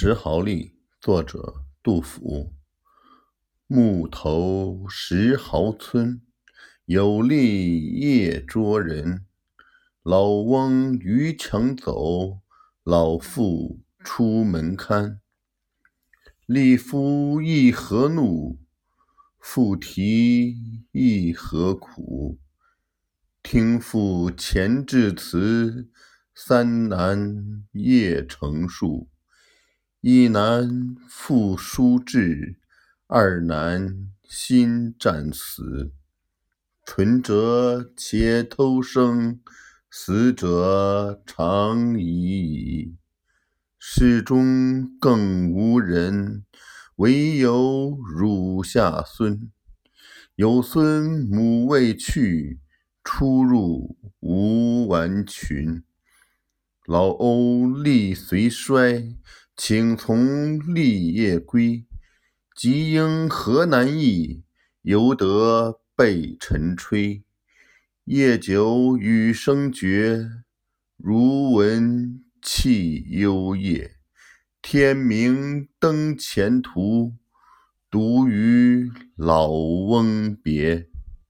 石壕吏，作者杜甫。暮投石壕村，有吏夜捉人。老翁逾墙走，老妇出门看。吏夫亦何怒？妇啼亦何苦？听妇前致词，三男夜成数。一男复书至，二男新战死。存者且偷生，死者长已矣。室中更无人，惟有乳下孙。有孙母未去，出入无完裙。老欧力虽衰，请从吏夜归。即应河南役，犹得备晨炊。夜久雨声绝，如闻泣幽咽。天明登前途，独与老翁别。